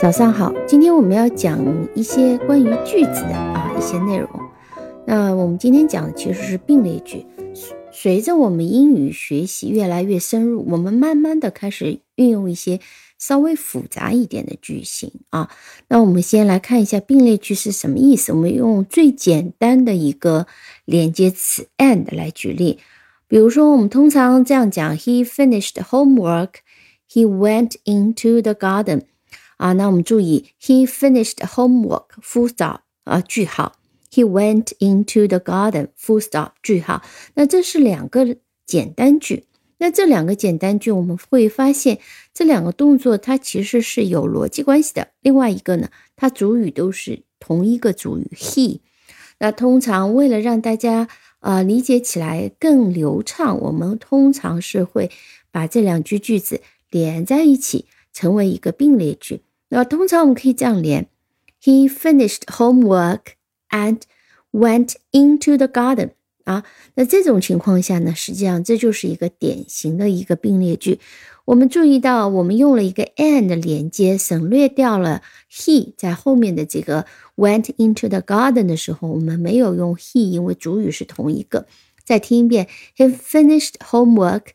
早上好，今天我们要讲一些关于句子的啊一些内容。那我们今天讲的其实是并列句。随着我们英语学习越来越深入，我们慢慢的开始运用一些稍微复杂一点的句型啊。那我们先来看一下并列句是什么意思。我们用最简单的一个连接词 and 来举例。比如说，我们通常这样讲：He finished homework. He went into the garden. 啊，那我们注意，He finished homework. Full stop. 啊，句号。He went into the garden. Full stop. 句号。那这是两个简单句。那这两个简单句，我们会发现这两个动作它其实是有逻辑关系的。另外一个呢，它主语都是同一个主语 he。那通常为了让大家啊理解起来更流畅，我们通常是会把这两句句子连在一起，成为一个并列句。那通常我们可以这样连：He finished homework and went into the garden。啊，那这种情况下呢，实际上这就是一个典型的一个并列句。我们注意到，我们用了一个 and 连接，省略掉了 he 在后面的这个 went into the garden 的时候，我们没有用 he，因为主语是同一个。再听一遍，He finished homework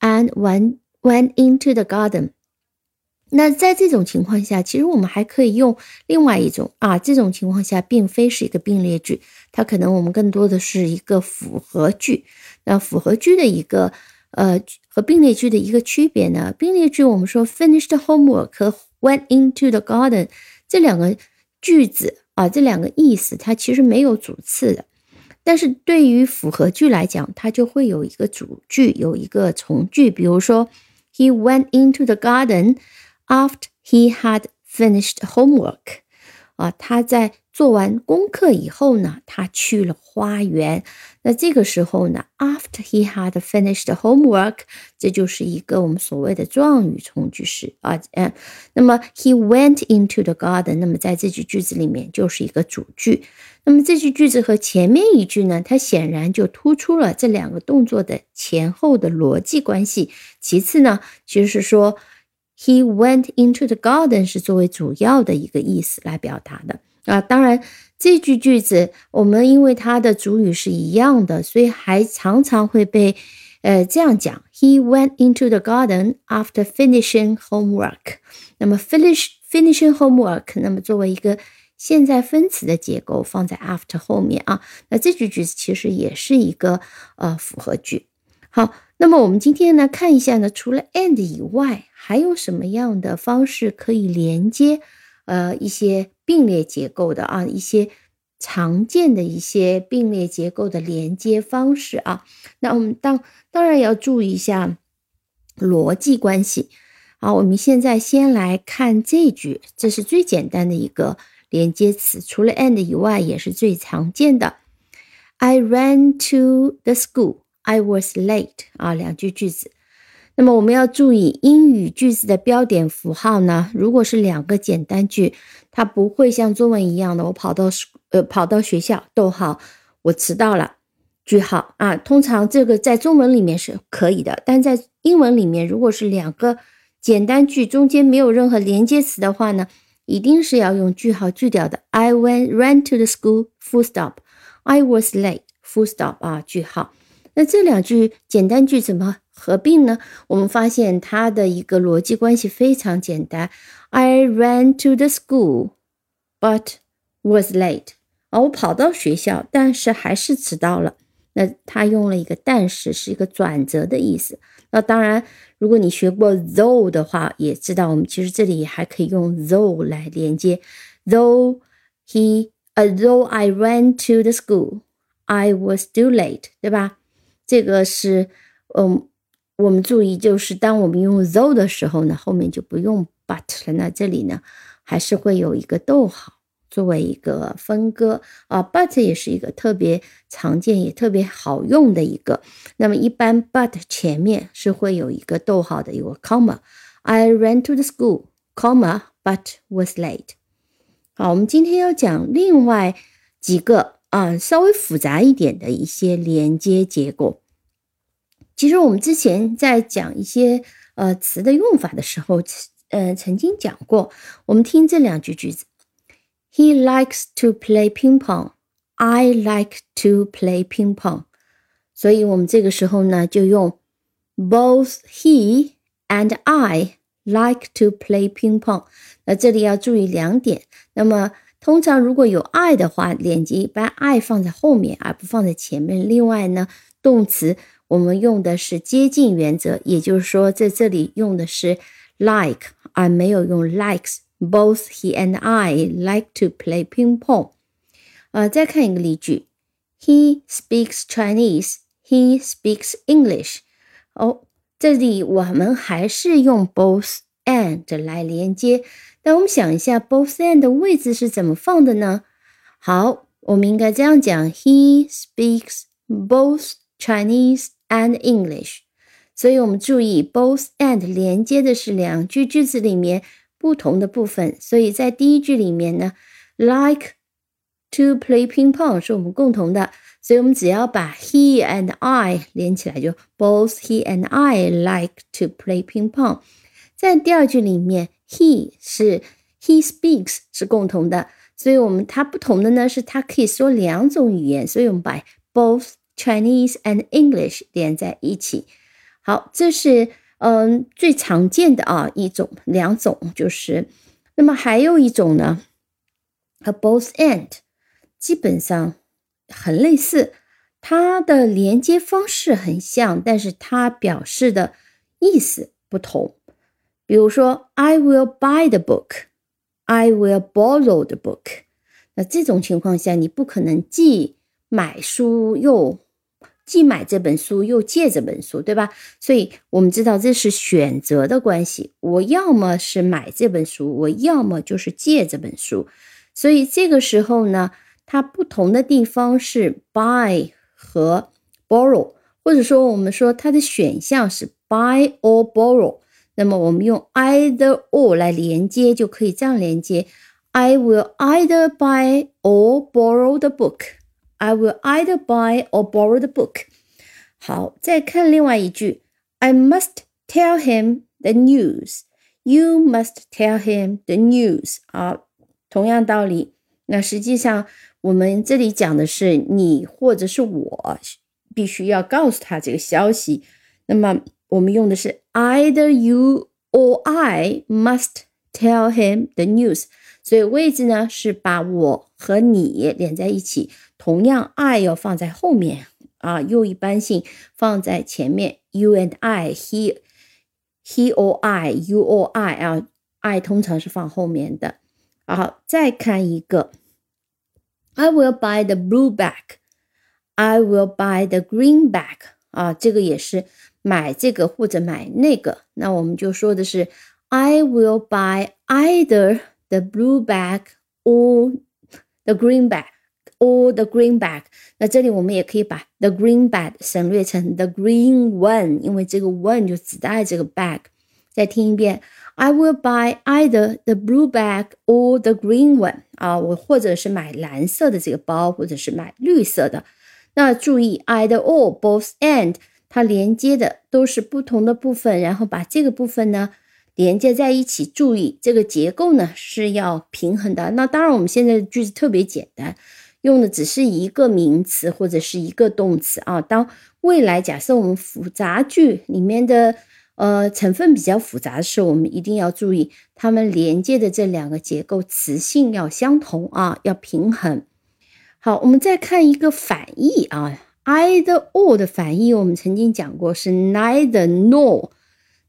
and went went into the garden。那在这种情况下，其实我们还可以用另外一种啊，这种情况下并非是一个并列句，它可能我们更多的是一个复合句。那复合句的一个呃和并列句的一个区别呢？并列句我们说 finished homework went into the garden 这两个句子啊，这两个意思它其实没有主次的，但是对于复合句来讲，它就会有一个主句，有一个从句。比如说，He went into the garden。After he had finished homework，啊，他在做完功课以后呢，他去了花园。那这个时候呢，After he had finished homework，这就是一个我们所谓的状语从句式啊，嗯，那么 he went into the garden，那么在这句句子里面就是一个主句。那么这句句子和前面一句呢，它显然就突出了这两个动作的前后的逻辑关系。其次呢，其实是说。He went into the garden 是作为主要的一个意思来表达的啊。当然，这句句子我们因为它的主语是一样的，所以还常常会被呃这样讲：He went into the garden after finishing homework。那么 finish finishing homework，那么作为一个现在分词的结构放在 after 后面啊。那这句句子其实也是一个呃复合句。好。那么我们今天呢，看一下呢，除了 and 以外，还有什么样的方式可以连接，呃，一些并列结构的啊，一些常见的一些并列结构的连接方式啊。那我们当当然要注意一下逻辑关系。好，我们现在先来看这句，这是最简单的一个连接词，除了 and 以外，也是最常见的。I ran to the school. I was late 啊，两句句子。那么我们要注意英语句子的标点符号呢？如果是两个简单句，它不会像中文一样的，我跑到呃跑到学校，逗号，我迟到了，句号啊。通常这个在中文里面是可以的，但在英文里面，如果是两个简单句中间没有任何连接词的话呢，一定是要用句号句掉的。I went ran to the school full stop. I was late full stop 啊，句号。那这两句简单句怎么合并呢？我们发现它的一个逻辑关系非常简单。I ran to the school, but was late。啊，我跑到学校，但是还是迟到了。那它用了一个但是，是一个转折的意思。那当然，如果你学过 though 的话，也知道我们其实这里还可以用 though 来连接。Though he, although I ran to the school, I was still late，对吧？这个是，嗯，我们注意，就是当我们用 though 的时候呢，后面就不用 but 了。那这里呢，还是会有一个逗号作为一个分割啊。but 也是一个特别常见也特别好用的一个。那么一般 but 前面是会有一个逗号的，有个 comma。I ran to the school, comma, but was late。好，我们今天要讲另外几个。啊，稍微复杂一点的一些连接结构。其实我们之前在讲一些呃词的用法的时候，呃曾经讲过。我们听这两句句子：He likes to play ping pong. I like to play ping pong. 所以我们这个时候呢，就用 Both he and I like to play ping pong。那这里要注意两点。那么通常如果有 I 的话，连接一般 I 放在后面，而不放在前面。另外呢，动词我们用的是接近原则，也就是说在这里用的是 like，而没有用 likes。Both he and I like to play ping pong。呃，再看一个例句：He speaks Chinese. He speaks English. 哦，这里我们还是用 both and 来连接。那我们想一下，both and 的位置是怎么放的呢？好，我们应该这样讲：He speaks both Chinese and English。所以我们注意，both and 连接的是两句句子里面不同的部分。所以在第一句里面呢，like to play ping pong 是我们共同的，所以我们只要把 he and I 连起来，就 both he and I like to play ping pong。在第二句里面，he 是 he speaks 是共同的，所以我们它不同的呢是它可以说两种语言，所以我们把 both Chinese and English 连在一起。好，这是嗯最常见的啊一种两种就是，那么还有一种呢和 both and 基本上很类似，它的连接方式很像，但是它表示的意思不同。比如说，I will buy the book, I will borrow the book。那这种情况下，你不可能既买书又既买这本书又借这本书，对吧？所以我们知道这是选择的关系。我要么是买这本书，我要么就是借这本书。所以这个时候呢，它不同的地方是 buy 和 borrow，或者说我们说它的选项是 buy or borrow。那么我们用 either or 来连接，就可以这样连接：I will either buy or borrow the book. I will either buy or borrow the book. 好，再看另外一句：I must tell him the news. You must tell him the news. 啊，同样道理。那实际上我们这里讲的是你或者是我必须要告诉他这个消息。那么我们用的是 either you or I must tell him the news， 所以位置呢是把我和你连在一起，同样 I 要放在后面啊，又一般性放在前面。You and I，he he or I，you or I 啊，I 通常是放后面的。好，再看一个，I will buy the blue bag，I will buy the green bag 啊，这个也是。买这个或者买那个，那我们就说的是 I will buy either the blue bag or the green bag or the green bag。那这里我们也可以把 the green bag 省略成 the green one，因为这个 one 就指代这个 bag。再听一遍，I will buy either the blue bag or the green one。啊，我或者是买蓝色的这个包，或者是买绿色的。那注意 either or both and。它连接的都是不同的部分，然后把这个部分呢 连接在一起。注意这个结构呢是要平衡的。那当然，我们现在的句子特别简单，用的只是一个名词或者是一个动词啊。当未来假设我们复杂句里面的呃成分比较复杂的时候，我们一定要注意它们连接的这两个结构词性要相同啊，要平衡。好，我们再看一个反义啊。either or 的反义，我们曾经讲过是 neither nor，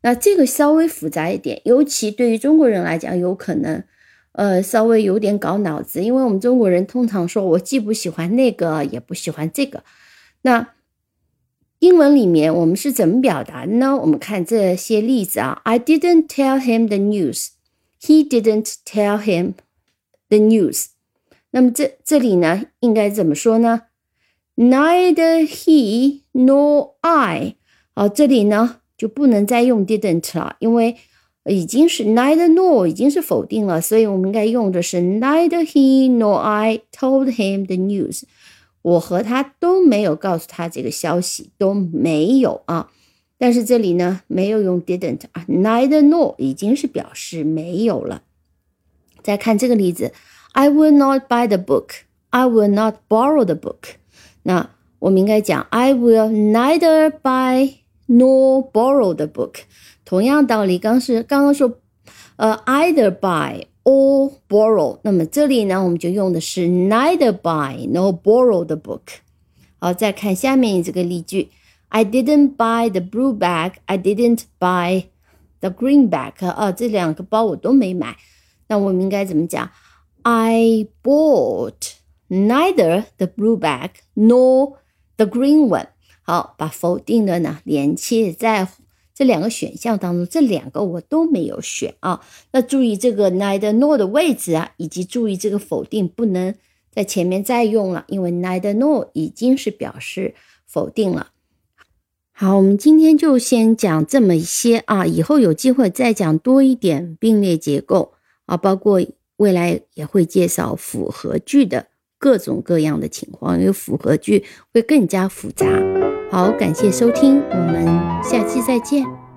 那这个稍微复杂一点，尤其对于中国人来讲，有可能呃稍微有点搞脑子，因为我们中国人通常说我既不喜欢那个，也不喜欢这个。那英文里面我们是怎么表达呢？我们看这些例子啊，I didn't tell him the news，he didn't tell him the news。那么这这里呢，应该怎么说呢？Neither he nor I，好，这里呢就不能再用 didn't 了，因为已经是 neither nor 已经是否定了，所以我们应该用的是 neither he nor I told him the news。我和他都没有告诉他这个消息，都没有啊。但是这里呢没有用 didn't 啊，neither nor 已经是表示没有了。再看这个例子，I will not buy the book. I will not borrow the book. 那我们应该讲 I will neither buy nor borrow the book。同样道理，刚是刚刚说呃 either buy or borrow，那么这里呢我们就用的是 neither buy nor borrow the book。好，再看下面这个例句，I didn't buy the blue bag. I didn't buy the green bag. 啊，这两个包我都没买。那我们应该怎么讲？I bought neither the blue bag nor the green one。 好，把否定的呢连接在这两个选项当中，这两个我都没有选啊。那注意这个 neither nor 的位置啊，以及注意这个否定不能在前面再用了，因为 neither nor 已经是表示否定了。好，我们今天就先讲这么一些啊，以后有机会再讲多一点并列结构。啊，包括未来也会介绍复合句的各种各样的情况，因为复合句会更加复杂。好，感谢收听，我们下期再见。